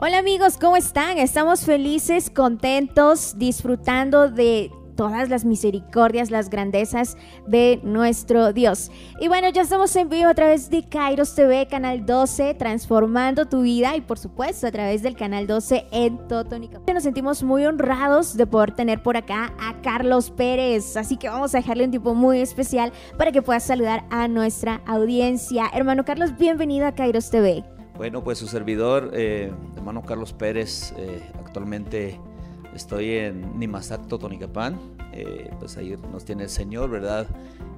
Hola amigos, ¿cómo están? Estamos felices, contentos, disfrutando de todas las misericordias, las grandezas de nuestro Dios. Y bueno, ya estamos en vivo a través de Kairos TV, Canal 12, transformando tu vida y por supuesto a través del Canal 12 en Totónica. Nos sentimos muy honrados de poder tener por acá a Carlos Pérez, así que vamos a dejarle un tipo muy especial para que puedas saludar a nuestra audiencia. Hermano Carlos, bienvenido a Kairos TV. Bueno, pues su servidor, eh, hermano Carlos Pérez, eh, actualmente Estoy en Nimasac, Totonicapán, eh, pues ahí nos tiene el Señor, ¿verdad?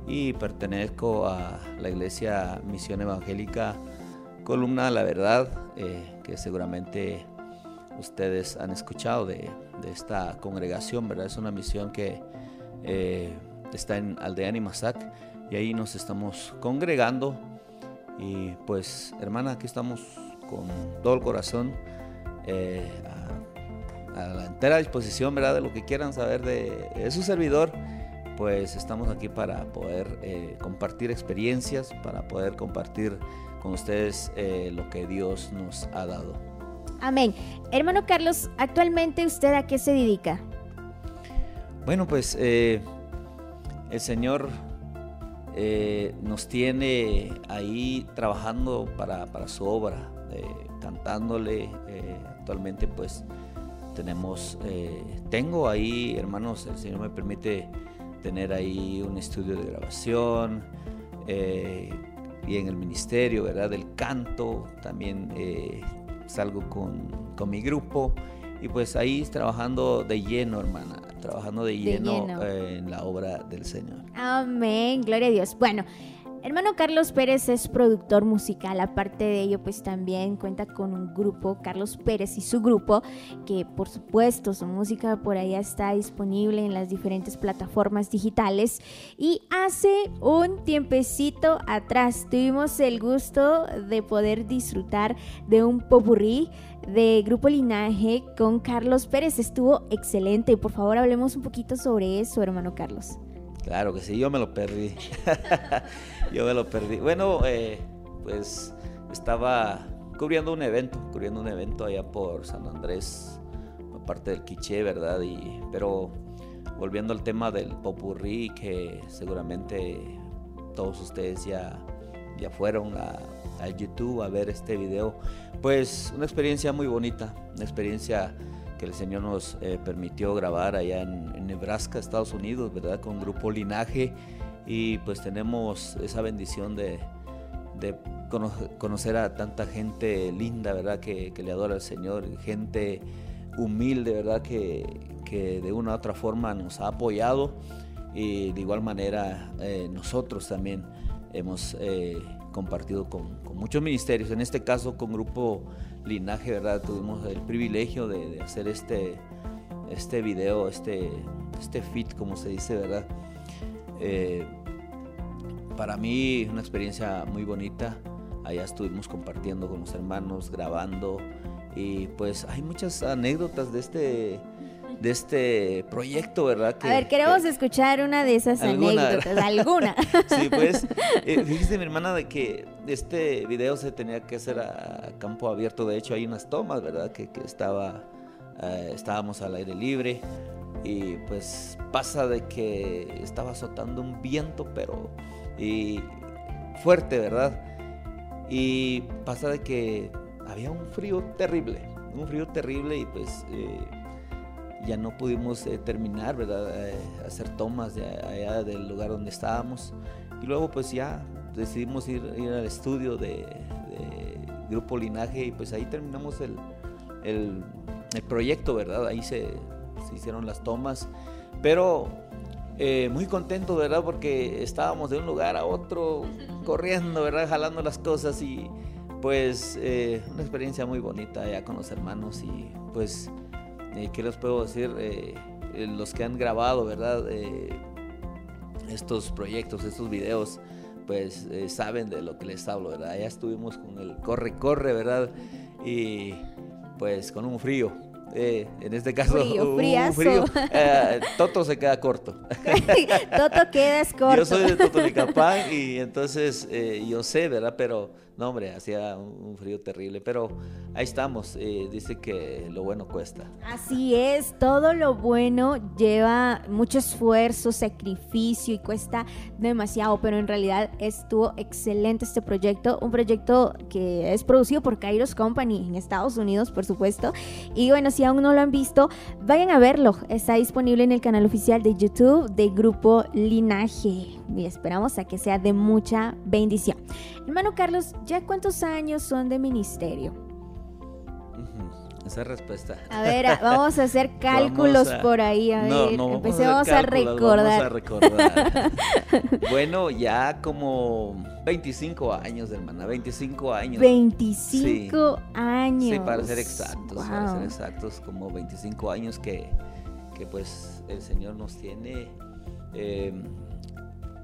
Y pertenezco a la iglesia Misión Evangélica Columna La Verdad, eh, que seguramente ustedes han escuchado de, esta congregación, ¿verdad? Es una misión que está en Aldea Nimasac y ahí nos estamos congregando. Y pues, hermana, aquí estamos con todo el corazón a la entera disposición, ¿verdad? De lo que quieran saber de, su servidor, pues estamos aquí para poder eh, compartir experiencias, para poder compartir con ustedes eh, lo que Dios nos ha dado. Amén. Hermano Carlos, actualmente usted a qué se dedica? Bueno, pues eh, el Señor nos tiene ahí trabajando para, para su obra, cantándole actualmente pues tenemos, eh, tengo ahí, hermanos, el Señor me permite tener ahí un estudio de grabación eh, y en el ministerio, ¿verdad? Del canto, también eh, salgo con, con, mi grupo y pues ahí trabajando de lleno, hermana, trabajando de lleno, de lleno. en la obra del Señor. Amén, gloria a Dios. Bueno. Hermano Carlos Pérez es productor musical, aparte de ello pues también cuenta con un grupo, Carlos Pérez y su grupo, que por supuesto su música por ahí está disponible en las diferentes plataformas digitales y hace un tiempecito atrás tuvimos el gusto de poder disfrutar de un popurrí de Grupo Linaje con Carlos Pérez. Estuvo excelente. Por favor, hablemos un poquito sobre eso, hermano Carlos. Claro que sí, yo me lo perdí. yo me lo perdí. Bueno, eh, pues estaba cubriendo un evento, cubriendo un evento allá por San Andrés, aparte del Quiché, ¿verdad? Y, pero volviendo al tema del popurrí, que seguramente todos ustedes ya, ya fueron a YouTube a ver este video, pues una experiencia muy bonita, una experiencia que el Señor nos eh, permitió grabar allá en, Nebraska, Estados Unidos, ¿verdad? Con Grupo Linaje y pues tenemos esa bendición de, conocer a tanta gente linda, ¿verdad? Que, le adora al Señor, gente humilde, ¿verdad? Que, de una u otra forma nos ha apoyado y de igual manera eh, nosotros también hemos eh, compartido con, con, muchos ministerios, en este caso con Grupo linaje, ¿verdad? Tuvimos el privilegio de, hacer este, este video, este, este fit, como se dice, ¿verdad? Eh, para mí una experiencia muy bonita. Allá estuvimos compartiendo con los hermanos, grabando y pues hay muchas anécdotas de este de este proyecto, ¿verdad? a ver, queremos escuchar una de esas anécdotas, alguna. sí, pues, eh, fíjese mi hermana de que este video se tenía que hacer a campo abierto, de hecho hay unas tomas, ¿verdad? Que, estaba, eh, estábamos al aire libre y pues pasa de que estaba azotando un viento, pero y fuerte, ¿verdad? Y pasa de que había un frío terrible, un frío terrible y pues... Eh, ya no pudimos eh, terminar, ¿verdad? Hacer tomas de allá del lugar donde estábamos. Y luego pues ya decidimos ir, ir al estudio de, Grupo Linaje y pues ahí terminamos el, el, proyecto, ¿verdad? Ahí se, se, hicieron las tomas. Pero eh, muy contento, ¿verdad? Porque estábamos de un lugar a otro corriendo, ¿verdad? Jalando las cosas y pues una experiencia muy bonita allá con los hermanos y pues eh, ¿Qué les puedo decir? Eh, eh, los que han grabado, ¿verdad? estos proyectos, estos videos, pues saben de lo que les hablo, ¿verdad? Ya estuvimos con el corre, corre, ¿verdad? Y pues con un frío. en este caso, frío, un frío. Toto se queda corto. Toto quedas corto. Yo soy de Totonicapán y entonces yo sé, ¿verdad? Pero No, hombre, hacía un, frío terrible, pero ahí estamos. Eh, dice que lo bueno cuesta. Así es, todo lo bueno lleva mucho esfuerzo, sacrificio y cuesta demasiado, pero en realidad estuvo excelente este proyecto. Un proyecto que es producido por Kairos Company en Estados Unidos, por supuesto. Y bueno, si aún no lo han visto, vayan a verlo. Está disponible en el canal oficial de YouTube de Grupo Linaje. Y esperamos a que sea de mucha bendición. Hermano Carlos, ¿ya cuántos años son de ministerio? Esa respuesta. A ver, vamos a hacer cálculos por ahí. A ver, empecemos a, recordar. Vamos a recordar. bueno, ya como 25 años, hermana, 25 años. 25 años. Sí, para ser exactos, para ser exactos, como 25 años que, que pues el Señor nos tiene. Eh,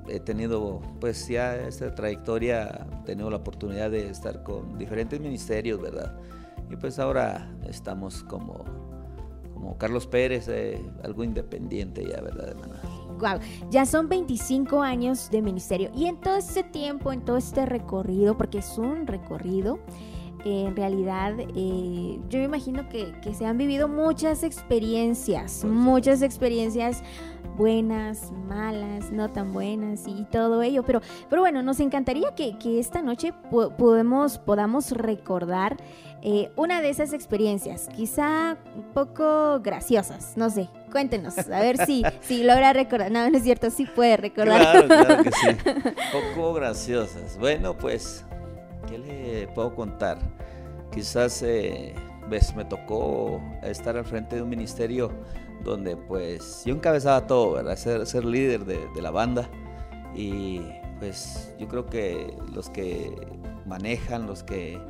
he tenido pues ya esta trayectoria, he tenido la oportunidad de estar con diferentes ministerios, ¿verdad? Y pues ahora estamos como, como Carlos Pérez, eh, algo independiente ya, ¿verdad, hermana? Wow, ya son 25 años de ministerio y en todo este tiempo, en todo este recorrido, porque es un recorrido, en realidad eh, yo me imagino que, que, se han vivido muchas experiencias, muchas experiencias buenas, malas, no tan buenas y todo ello. Pero, pero bueno, nos encantaría que, esta noche podemos, podamos recordar eh, una de esas experiencias, quizá un poco graciosas, no sé. Cuéntenos, a ver si, si logra recordar. No, no es cierto, sí puede recordar. Claro, claro que sí. Poco graciosas. Bueno, pues, ¿qué le puedo contar? Quizás, eh, ves, me tocó estar al frente de un ministerio donde pues yo encabezaba todo, ¿verdad? Ser, ser líder de, la banda y pues yo creo que los que manejan, los que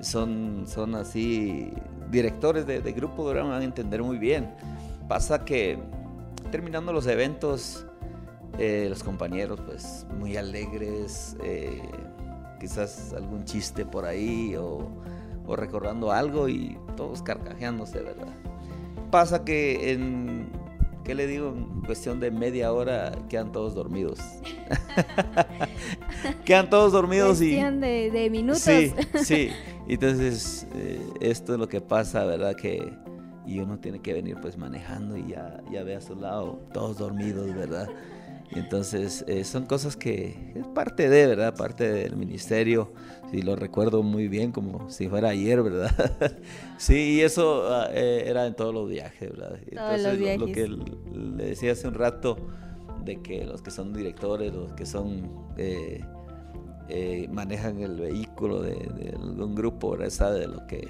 son, son así directores de, grupo van a entender muy bien. Pasa que terminando los eventos, eh, los compañeros pues muy alegres, eh, quizás algún chiste por ahí o, o recordando algo y todos carcajeándose, ¿verdad? Pasa que en, ¿qué le digo? En cuestión de media hora quedan todos dormidos. quedan todos dormidos cuestión y... de, de minutos. Sí, sí. Entonces, eh, esto es lo que pasa, ¿verdad? Que y uno tiene que venir pues manejando y ya, ya ve a su lado todos dormidos, ¿verdad? Entonces, eh, son cosas que es parte de, ¿verdad? Parte del ministerio. Y lo recuerdo muy bien, como si fuera ayer, ¿verdad? sí, y eso ah, eh, era en todos los viajes, ¿verdad? Todos los viajes. Lo, que le decía hace un rato, de que los que son directores, los que son... Eh, manejan el vehículo de, algún grupo, ¿verdad? sabe de lo que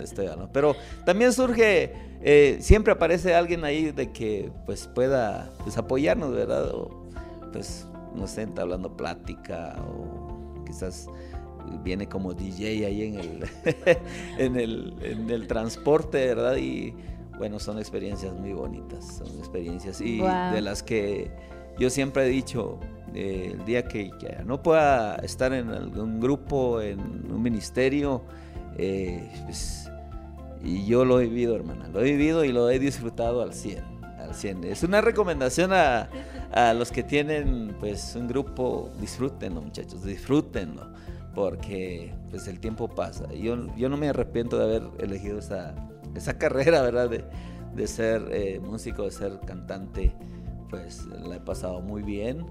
estoy hablando. Pero también surge, siempre aparece alguien ahí de que pues pueda pues, apoyarnos, ¿verdad? Pues, no sé, hablando plática o quizás viene como DJ ahí en el, en el, en el transporte, ¿verdad? Y bueno, son experiencias muy bonitas, son experiencias y de las que yo siempre he dicho, eh, el día que no pueda estar en algún grupo, en un ministerio, eh, pues, y yo lo he vivido, hermana, lo he vivido y lo he disfrutado al 100. Es una recomendación a, los que tienen pues un grupo, disfrútenlo muchachos, disfrútenlo, porque pues el tiempo pasa. Yo, yo no me arrepiento de haber elegido esa, esa carrera, ¿verdad? De, de ser eh, músico, de ser cantante, pues la he pasado muy bien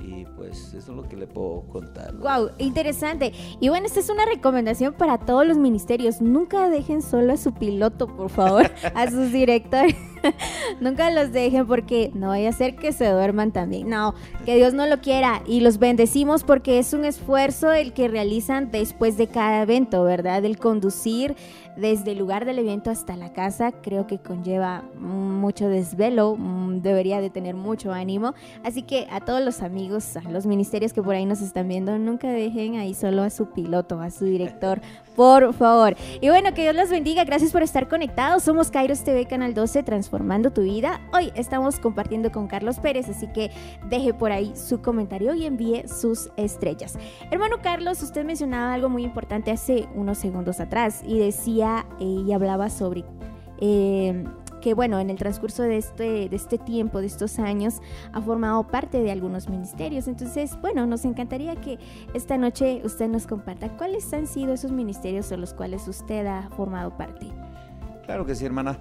y pues eso es lo que le puedo contar. Wow, interesante. Y bueno, esta es una recomendación para todos los ministerios. Nunca dejen solo a su piloto, por favor, a sus directores. Nunca los dejen porque no vaya a ser que se duerman también. No, que Dios no lo quiera. Y los bendecimos porque es un esfuerzo el que realizan después de cada evento, ¿verdad? El conducir desde el lugar del evento hasta la casa creo que conlleva mucho desvelo, mm, debería de tener mucho ánimo. Así que a todos los amigos, a los ministerios que por ahí nos están viendo, nunca dejen ahí solo a su piloto, a su director, por favor. Y bueno, que Dios los bendiga. Gracias por estar conectados. Somos Kairos TV Canal 12, transformando tu vida. Hoy estamos compartiendo con Carlos Pérez, así que deje por ahí su comentario y envíe sus estrellas. Hermano Carlos, usted mencionaba algo muy importante hace unos segundos atrás y decía eh, y hablaba sobre... Eh, que bueno, en el transcurso de este, de este tiempo, de estos años, ha formado parte de algunos ministerios. Entonces, bueno, nos encantaría que esta noche usted nos comparta cuáles han sido esos ministerios de los cuales usted ha formado parte. Claro que sí, hermana.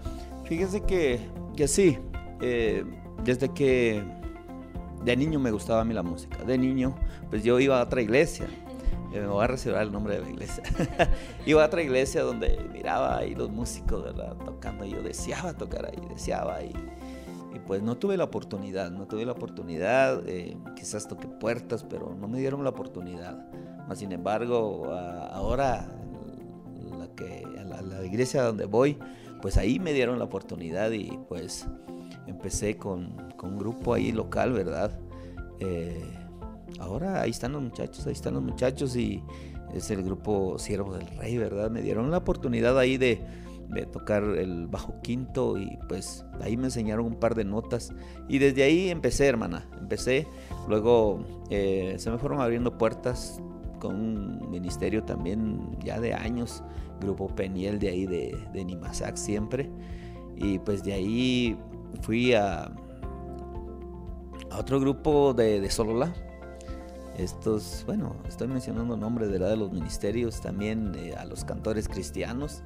Fíjense que, que sí, eh, desde que de niño me gustaba a mí la música. De niño, pues yo iba a otra iglesia. Eh, me voy a reservar el nombre de la iglesia. iba a otra iglesia donde miraba ahí los músicos, ¿verdad? Tocando. Y yo deseaba tocar ahí, deseaba. Y, y pues no tuve la oportunidad, no tuve la oportunidad. Eh, quizás toqué puertas, pero no me dieron la oportunidad. Más sin embargo, ahora la, que, la, la iglesia donde voy, pues ahí me dieron la oportunidad y pues empecé con, con un grupo ahí local, ¿verdad? Eh, ahora ahí están los muchachos, ahí están los muchachos y es el grupo Siervos del Rey, ¿verdad? Me dieron la oportunidad ahí de, tocar el bajo quinto y pues ahí me enseñaron un par de notas y desde ahí empecé, hermana, empecé, luego eh, se me fueron abriendo puertas con un ministerio también ya de años, grupo Peniel de ahí de, de Nimasac siempre y pues de ahí fui a, otro grupo de Solola. Estos, bueno, estoy mencionando nombres de, de los ministerios, también eh, a los cantores cristianos.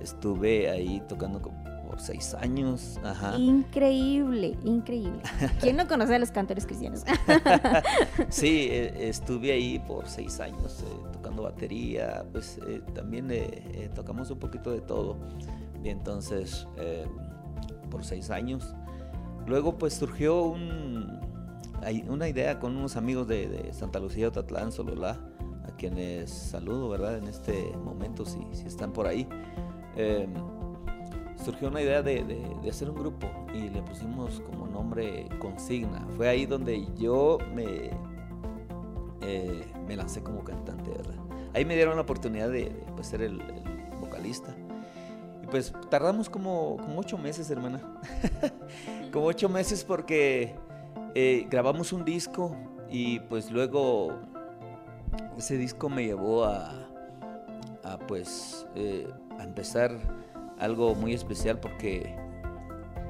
Estuve ahí tocando por seis años. Increíble, increíble. ¿Quién no conoce a los cantores cristianos? sí, eh, estuve ahí por seis años eh, tocando batería, pues también tocamos un poquito de todo. Y entonces por seis años. Luego pues surgió un, una idea con unos amigos de, Santa Lucía, Tatlán, Sololá, a quienes saludo, ¿verdad? En este momento, si, si están por ahí. Em, surgió una idea de, de, hacer un grupo y le pusimos como nombre Consigna. Fue ahí donde yo me, eh, me lancé como cantante, ¿verdad? Ahí me dieron la oportunidad de, pues, ser el vocalista pues tardamos como, como ocho meses, hermana. como ocho meses porque eh, grabamos un disco y pues luego ese disco me llevó a, pues eh, a empezar algo muy especial porque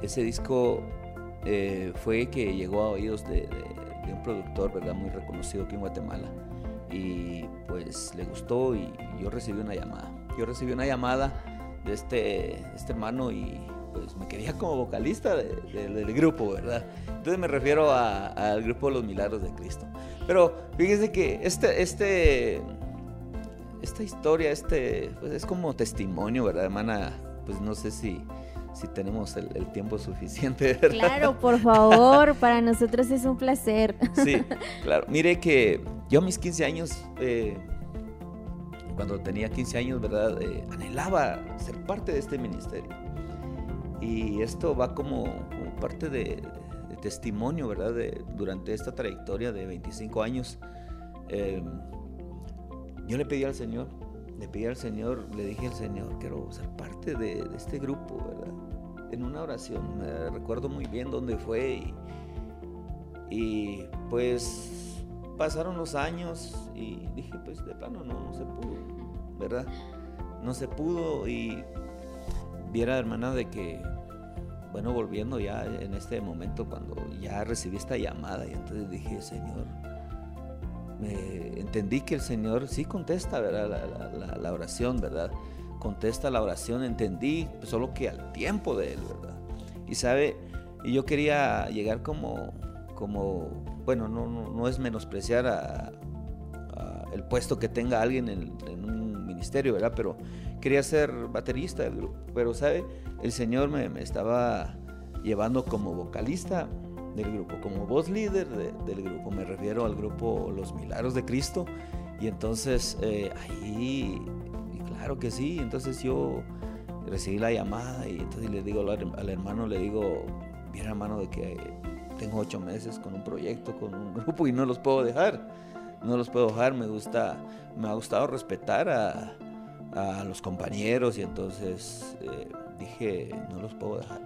ese disco eh, fue que llegó a oídos de, de, un productor, ¿verdad? Muy reconocido aquí en Guatemala. Y pues le gustó y yo recibí una llamada. Yo recibí una llamada de este, este hermano y pues me quería como vocalista del grupo, ¿verdad? Entonces me refiero al grupo Los Milagros de Cristo. Pero fíjense que este, este, esta historia, este, pues es como testimonio, ¿verdad, hermana? Pues no sé si, si tenemos el, tiempo suficiente. ¿verdad? Claro, por favor, para nosotros es un placer. Sí, claro. Mire que yo a mis 15 años... Eh, cuando tenía 15 años, ¿verdad? Eh, anhelaba ser parte de este ministerio. Y esto va como, parte de, testimonio, ¿verdad? Durante esta trayectoria de 25 años, em, yo le pedí al Señor, le pedí al Señor, le dije al Señor, quiero ser parte de, este grupo, ¿verdad? En una oración, me recuerdo muy bien dónde fue y, y pues pasaron los años y dije, pues de plano no, no se pudo, ¿verdad? No se pudo y viera hermana de que, bueno, volviendo ya en este momento cuando ya recibí esta llamada y entonces dije, Señor, me entendí que el Señor sí contesta, ¿verdad? La, oración, ¿verdad? Contesta la oración, entendí, pues, solo que al tiempo de Él, ¿verdad? Y sabe, y yo quería llegar como, como bueno, no, no, es menospreciar a, el puesto que tenga alguien en, un ministerio, ¿verdad? Pero quería ser baterista del grupo. Pero, ¿sabe? El Señor me, estaba llevando como vocalista del grupo, como voz líder del grupo. Me refiero al grupo Los Milagros de Cristo. Y entonces eh, ahí, y claro que sí, entonces yo recibí la llamada y entonces le digo al hermano, le digo, bien hermano, de que tengo ocho meses con un proyecto, con un grupo y no los puedo dejar. No los puedo dejar, me gusta, me ha gustado respetar a, a los compañeros y entonces eh, dije, no los puedo dejar.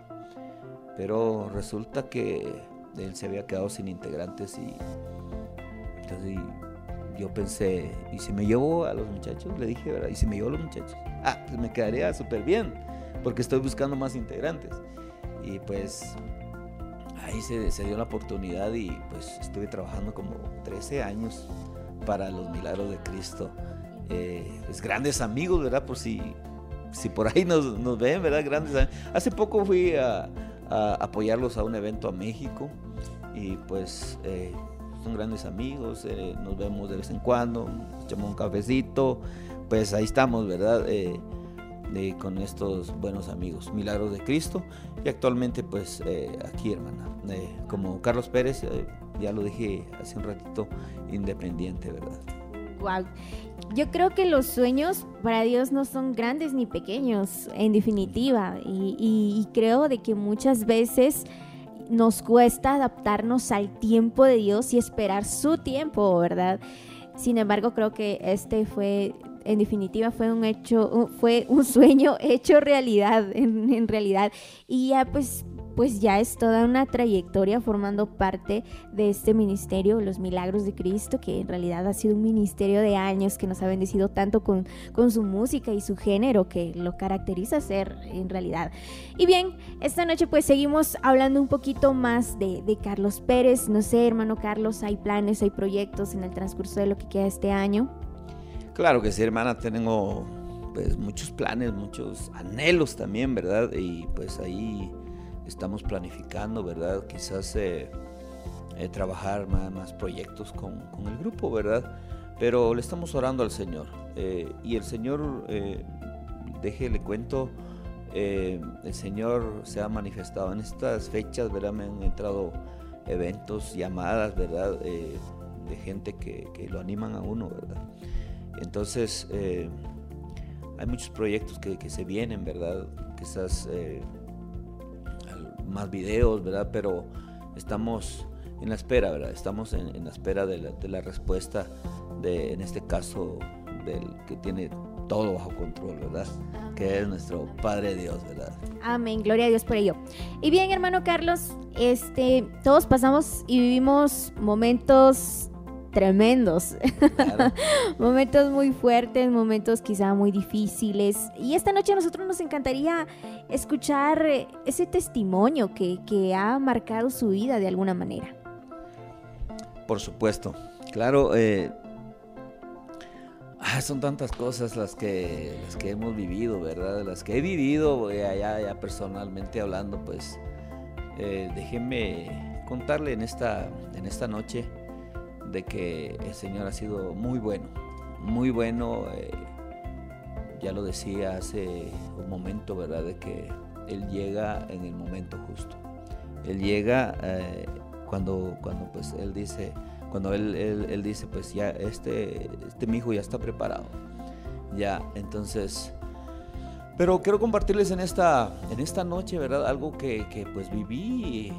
Pero resulta que él se había quedado sin integrantes y entonces yo pensé, ¿y si me llevo a los muchachos? Le dije, ¿verdad? ¿Y si me llevo a los muchachos? Ah, pues me quedaría súper bien, porque estoy buscando más integrantes. Y pues ahí se, dio la oportunidad y pues estuve trabajando como 13 años para los milagros de Cristo. Eh, pues grandes amigos, ¿verdad? Por si, si por ahí nos, nos ven, ¿verdad? Grandes Hace poco fui a, apoyarlos a un evento a México y pues eh, son grandes amigos, eh, nos vemos de vez en cuando, echamos un cafecito, pues ahí estamos, ¿verdad? Eh, con estos buenos amigos, Milagros de Cristo, y actualmente pues aquí, hermana, como Carlos Pérez, ya lo dije hace un ratito, independiente, ¿verdad? Wow. Yo creo que los sueños para Dios no son grandes ni pequeños, en definitiva, y, creo de que muchas veces nos cuesta adaptarnos al tiempo de Dios y esperar su tiempo, ¿verdad? Sin embargo, creo que este fue, en definitiva, fue un hecho, fue un sueño hecho realidad, en, realidad. Y ya pues pues ya es toda una trayectoria formando parte de este ministerio, los milagros de Cristo, que en realidad ha sido un ministerio de años que nos ha bendecido tanto con, con su música y su género que lo caracteriza ser en realidad. Y bien, esta noche pues seguimos hablando un poquito más de Carlos Pérez. No sé, hermano Carlos, hay planes, hay proyectos en el transcurso de lo que queda este año. Claro que sí, hermana, tengo pues muchos planes, muchos anhelos también, ¿verdad? Y pues ahí estamos planificando, ¿verdad? Quizás eh, eh, trabajar más, proyectos con, el grupo, ¿verdad? Pero le estamos orando al Señor. Eh, y el Señor, déjele cuento, el Señor se ha manifestado en estas fechas, ¿verdad? Me han entrado eventos, llamadas, ¿verdad? de gente que, lo animan a uno, ¿verdad? Entonces, hay muchos proyectos que, que, se vienen, ¿verdad? Quizás más videos, ¿verdad? Pero estamos en la espera, ¿verdad? Estamos en, la espera de la, respuesta de, en este caso, del que tiene todo bajo control, ¿verdad? Que es nuestro Padre Dios, ¿verdad? Amén, gloria a Dios por ello. Y bien, hermano Carlos, este, todos pasamos y vivimos momentos tremendos. momentos muy fuertes, momentos quizá muy difíciles. Y esta noche a nosotros nos encantaría escuchar ese testimonio que, ha marcado su vida de alguna manera. Por supuesto. Claro, eh, ah, son tantas cosas las que, las que hemos vivido, ¿verdad? Las que he vivido, ya, ya personalmente hablando, pues eh, déjenme contarle en esta, en esta noche de que el Señor ha sido muy bueno, muy bueno. Eh, ya lo decía hace un momento, ¿verdad? De que Él llega en el momento justo. Él llega eh, cuando, cuando pues Él dice, cuando él, él, dice, pues ya este, este mi hijo ya está preparado. Ya, entonces... Pero quiero compartirles en esta, en esta noche, ¿verdad? Algo que, que pues viví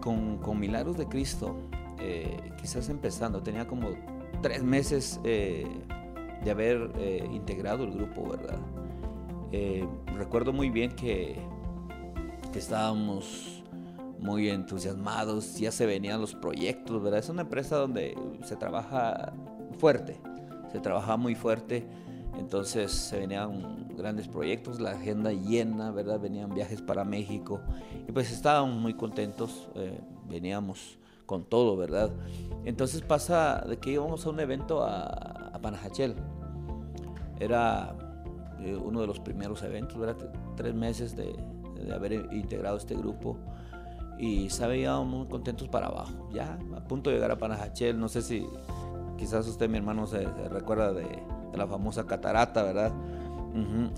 con, con milagros de Cristo. Eh, quizás empezando, tenía como tres meses eh, de haber eh, integrado el grupo, ¿verdad? recuerdo muy bien que, que, estábamos muy entusiasmados, ya se venían los proyectos, ¿verdad? Es una empresa donde se trabaja fuerte, se trabaja muy fuerte, entonces se venían grandes proyectos, la agenda llena, ¿verdad? Venían viajes para México y pues estábamos muy contentos, veníamos con todo, ¿verdad? Entonces pasa de que íbamos a un evento a, a Panajachel. Era eh, uno de los primeros eventos, ¿verdad? Tres meses de, haber integrado este grupo y sabíamos muy contentos para abajo. Ya a punto de llegar a Panajachel, no sé si quizás usted, mi hermano, se, recuerda de, la famosa catarata, ¿verdad?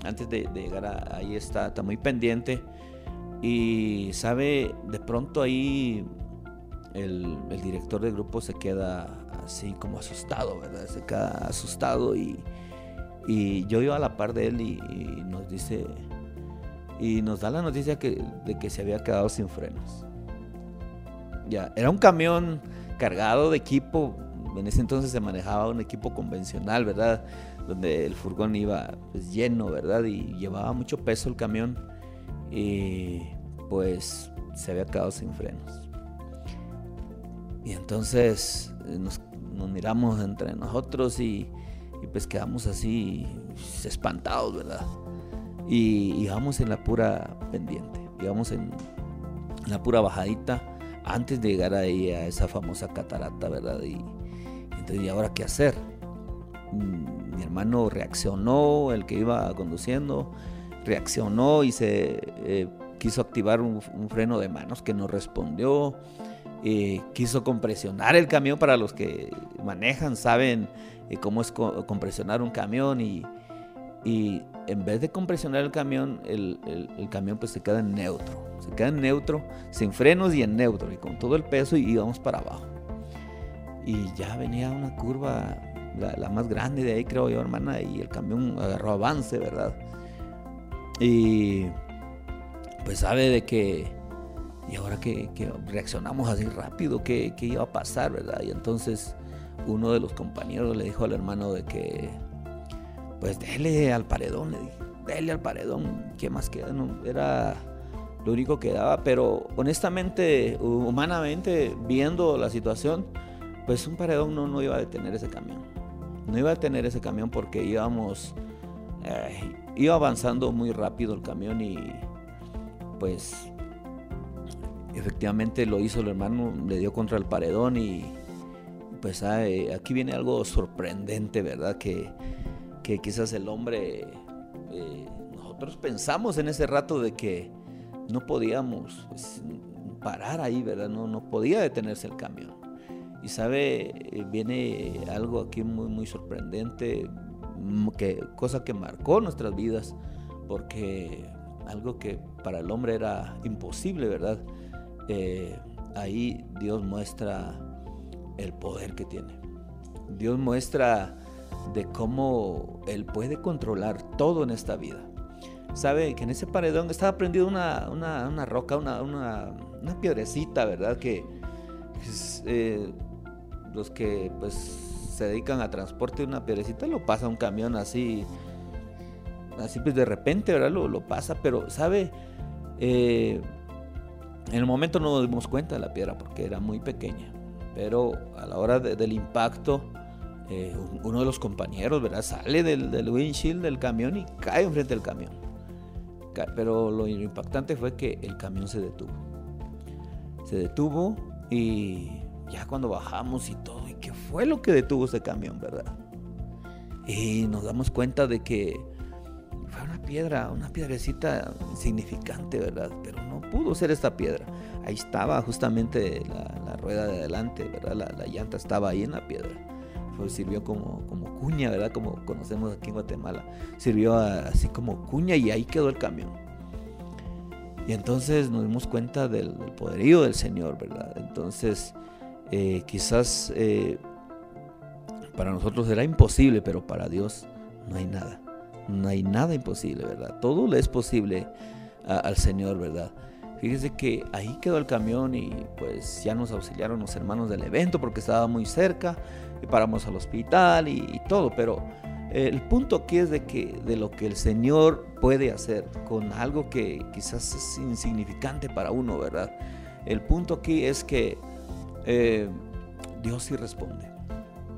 Antes de, llegar ahí está, está muy pendiente y sabe, de pronto ahí el, director del grupo se queda así como asustado, ¿verdad? Se queda asustado y, yo iba a la par de él y, nos dice, y nos da la noticia de que se había quedado sin frenos. Ya, era un camión cargado de equipo, en ese entonces se manejaba un equipo convencional, ¿verdad? Donde el furgón iba pues, lleno, ¿verdad? Y llevaba mucho peso el camión y pues se había quedado sin frenos. Y entonces eh, nos, miramos entre nosotros y, pues quedamos así espantados, ¿verdad? Y, vamos en la pura pendiente. íbamos en la pura bajadita antes de llegar ahí a esa famosa catarata, ¿verdad? Y entonces, ¿y ahora qué hacer? Mm, mi hermano reaccionó, el que iba conduciendo, reaccionó y se eh, quiso activar un, freno de manos que no respondió. Eh, quiso compresionar el camión para los que manejan, saben eh, cómo es compresionar un camión y, en vez de compresionar el camión, el, el, camión pues se queda en neutro, se queda en neutro, sin frenos y en neutro y con todo el peso y íbamos para abajo. Y ya venía una curva, la, la más grande de ahí creo yo hermana, y el camión agarró avance, ¿verdad? Y pues sabe de que, y ahora que, reaccionamos así rápido, ¿qué, iba a pasar, verdad? Y entonces uno de los compañeros le dijo al hermano de que, pues dele al paredón, le dije, dele al paredón, ¿qué más queda? No, era lo único que daba, pero honestamente, humanamente, viendo la situación, pues un paredón no, no iba a detener ese camión. No iba a detener ese camión porque íbamos iba avanzando muy rápido el camión y pues efectivamente lo hizo el hermano, le dio contra el paredón y pues aquí viene algo sorprendente, ¿verdad? Que, quizás el hombre, eh, nosotros pensamos en ese rato de que no podíamos pues, parar ahí, ¿verdad? No, no podía detenerse el camión. Y sabe, eh, viene algo aquí muy, muy sorprendente que, cosa que marcó nuestras vidas, porque algo que para el hombre era imposible, ¿verdad? Eh, ahí Dios muestra el poder que tiene. Dios muestra de cómo Él puede controlar todo en esta vida. Sabe que en ese paredón estaba prendido una, una, roca, una, una, piedrecita, ¿verdad? Que eh, los que pues se dedican a transporte de una piedrecita, lo pasa un camión así, así pues de repente, ¿verdad? Lo, lo pasa, pero, ¿sabe? Eh, en el momento no nos dimos cuenta de la piedra porque era muy pequeña, pero a la hora del impacto, eh, uno de los compañeros, ¿verdad? Sale del, windshield del camión y cae enfrente del camión. Pero lo impactante fue que el camión se detuvo. Se detuvo y ya cuando bajamos y todo, ¿y qué fue lo que detuvo ese camión, verdad? Y nos damos cuenta de que fue una piedra, una piedrecita insignificante, ¿verdad? Pero no pudo ser esta piedra. Ahí estaba justamente la, rueda de adelante, ¿verdad? La, llanta estaba ahí en la piedra. Fue, sirvió como, como cuña, ¿verdad? Como conocemos aquí en Guatemala. Sirvió así como cuña y ahí quedó el camión. Y entonces nos dimos cuenta del poderío del Señor, ¿verdad? Entonces eh, quizás eh, para nosotros será imposible, pero para Dios no hay nada. No hay nada imposible, ¿verdad? Todo le es posible al Señor, ¿verdad? Fíjese que ahí quedó el camión y pues ya nos auxiliaron los hermanos del evento porque estaba muy cerca y paramos al hospital y, todo, pero eh, el punto aquí es de que de lo que el Señor puede hacer con algo que quizás es insignificante para uno, ¿verdad? El punto aquí es que eh, Dios sí responde.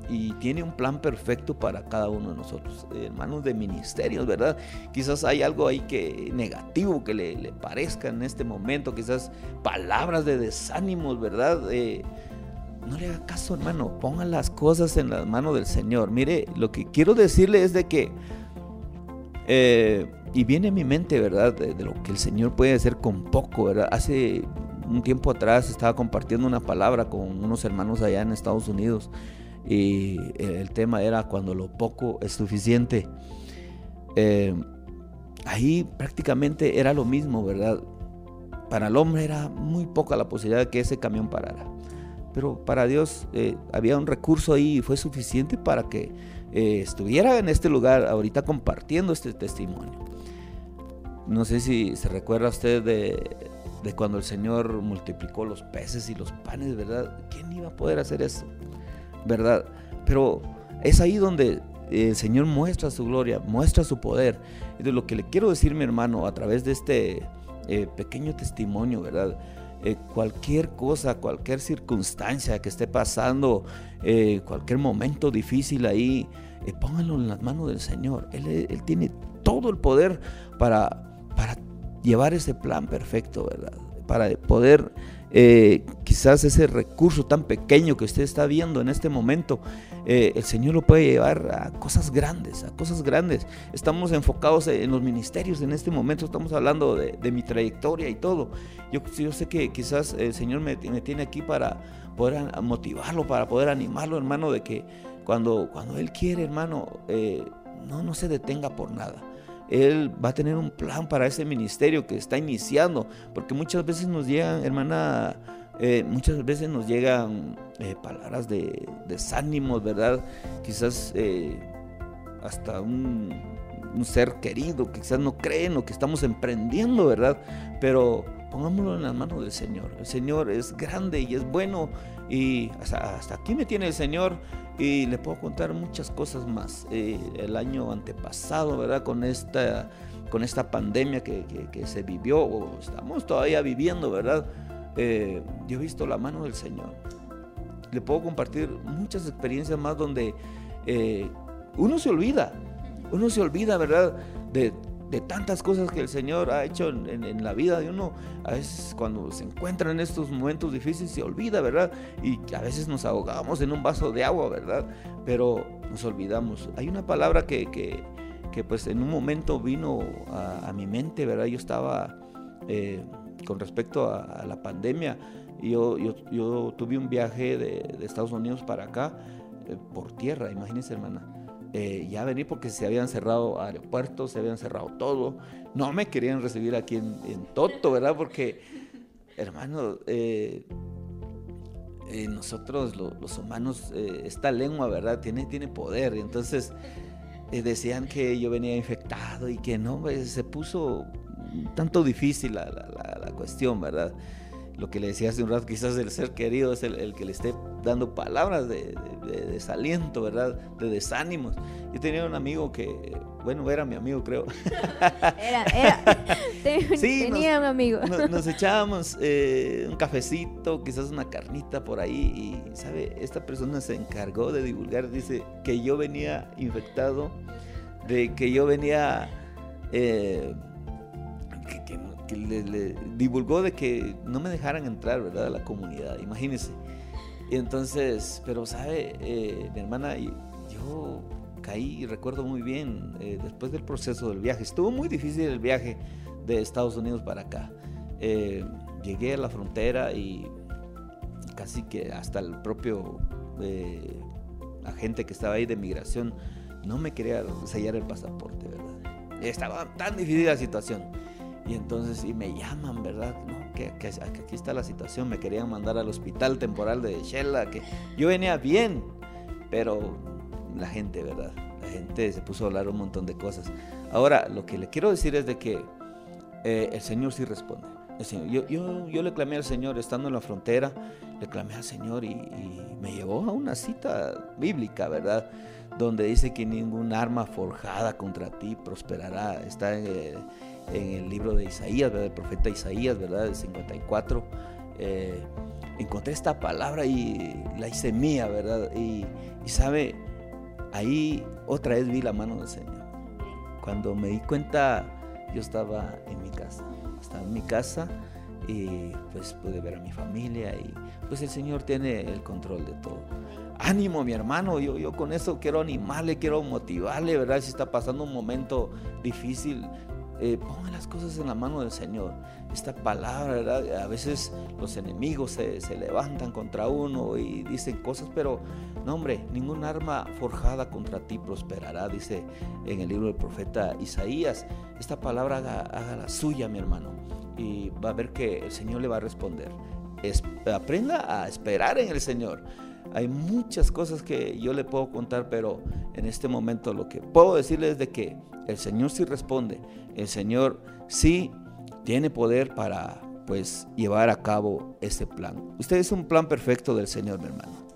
Y tiene un plan perfecto para cada uno de nosotros, hermanos de ministerios, ¿verdad? Quizás hay algo ahí que negativo que le, parezca en este momento, quizás palabras de desánimos, ¿verdad? Eh, no le haga caso, hermano, ponga las cosas en las manos del Señor. Mire, lo que quiero decirle es de que, eh, y viene a mi mente, ¿verdad? De, de, lo que el Señor puede hacer con poco, ¿verdad? Hace un tiempo atrás estaba compartiendo una palabra con unos hermanos allá en Estados Unidos y el tema era cuando lo poco es suficiente. Eh, ahí prácticamente era lo mismo, ¿verdad? Para el hombre era muy poca la posibilidad de que ese camión parara. Pero para Dios eh, había un recurso ahí y fue suficiente para que eh, estuviera en este lugar ahorita compartiendo este testimonio. No sé si se recuerda usted de de cuando el Señor multiplicó los peces y los panes, ¿verdad? ¿Quién iba a poder hacer eso? ¿Verdad? Pero es ahí donde el Señor muestra su gloria, muestra su poder. De lo que le quiero decir, mi hermano, a través de este eh, pequeño testimonio, ¿verdad? Eh, cualquier cosa, cualquier circunstancia que esté pasando, eh, cualquier momento difícil ahí, póngalo en las manos del Señor. Él, él, tiene todo el poder para, para llevar ese plan perfecto, ¿verdad? Para poder eh, quizás ese recurso tan pequeño que usted está viendo en este momento, eh, el Señor lo puede llevar a cosas grandes, a cosas grandes. Estamos enfocados en los ministerios en este momento, estamos hablando de, mi trayectoria y todo. Yo, sé que quizás el Señor me, tiene aquí para poder motivarlo, para poder animarlo, hermano, de que cuando, cuando Él quiere, hermano, eh, no, no se detenga por nada. Él va a tener un plan para ese ministerio que está iniciando, porque muchas veces nos llegan, hermana, eh, muchas veces nos llegan eh, palabras de desánimos, ¿verdad? Quizás eh, hasta un, ser querido, que quizás no cree en lo que estamos emprendiendo, ¿verdad? Pero pongámoslo en las manos del Señor. El Señor es grande y es bueno y hasta aquí me tiene el Señor y le puedo contar muchas cosas más. Eh, el año antepasado, ¿verdad? Con esta, con esta pandemia que, se vivió, o estamos todavía viviendo, ¿verdad? Eh, yo he visto la mano del Señor. Le puedo compartir muchas experiencias más donde eh, uno se olvida, uno se olvida, ¿verdad? De de tantas cosas que el Señor ha hecho en, la vida de uno. A veces cuando se encuentra en estos momentos difíciles se olvida, ¿verdad? Y a veces nos ahogamos en un vaso de agua, ¿verdad? Pero nos olvidamos. Hay una palabra que, que, pues en un momento vino a, mi mente, ¿verdad? Yo estaba eh, con respecto a, la pandemia. Yo, yo, yo, tuve un viaje de, Estados Unidos para acá eh, por tierra, imagínense hermana eh, ya venir porque se habían cerrado aeropuertos, se habían cerrado todo. No me querían recibir aquí en, Toto, ¿verdad? Porque, hermano, eh, eh, nosotros los humanos, esta lengua, ¿verdad? Tiene, tiene poder. Entonces decían que yo venía infectado y que no, pues, se puso tanto difícil la, la cuestión, ¿verdad? Lo que le decía hace un rato, quizás el ser querido es el, que le esté dando palabras de, desaliento, ¿verdad? De desánimos. Yo tenía un amigo que, bueno, era mi amigo, creo. Era, era. tenía un amigo. Nos, echábamos eh, un cafecito, quizás una carnita por ahí, y, ¿sabe? Esta persona se encargó de divulgar, dice, que yo venía infectado, de que yo venía... Eh, que le, divulgó de que no me dejaran entrar, ¿verdad? A la comunidad, imagínense. Y entonces, pero sabe, eh, mi hermana, yo caí, recuerdo muy bien, eh, después del proceso del viaje, estuvo muy difícil el viaje de Estados Unidos para acá. Eh, llegué a la frontera y casi que hasta el propio agente que estaba ahí de migración no me quería sellar el pasaporte, ¿verdad? Estaba tan difícil la situación. Y entonces, y me llaman, ¿verdad? No, que, aquí está la situación, me querían mandar al hospital temporal de Shella, que yo venía bien, pero la gente, ¿verdad? La gente se puso a hablar un montón de cosas. Ahora, lo que le quiero decir es de que eh, el Señor sí responde. yo, yo, yo, le clamé al Señor estando en la frontera, le clamé al Señor y, me llevó a una cita bíblica, ¿verdad? Donde dice que ningún arma forjada contra ti prosperará. Está en, eh, en el libro de Isaías, ¿verdad? el profeta Isaías, ¿verdad? El 54. Eh, encontré esta palabra y la hice mía, ¿verdad? Y, sabe, ahí otra vez vi la mano del Señor. Cuando me di cuenta, yo estaba en mi casa, estaba en mi casa y pues pude ver a mi familia y pues el Señor tiene el control de todo. Ánimo, mi hermano, yo, yo con eso quiero animarle, quiero motivarle, ¿verdad? Si está pasando un momento difícil, eh, pongan las cosas en la mano del Señor. Esta palabra. A veces los enemigos se, levantan contra uno y dicen cosas, pero no, hombre, ningún arma forjada contra ti prosperará, dice en el libro del profeta Isaías. Esta palabra haga, la suya, mi hermano, y va a ver que el Señor le va a responder. aprenda a esperar en el Señor. Hay muchas cosas que yo le puedo contar, pero en este momento lo que puedo decirle es de que el Señor sí responde, el Señor sí tiene poder para pues llevar a cabo ese plan. Usted es un plan perfecto del Señor, mi hermano.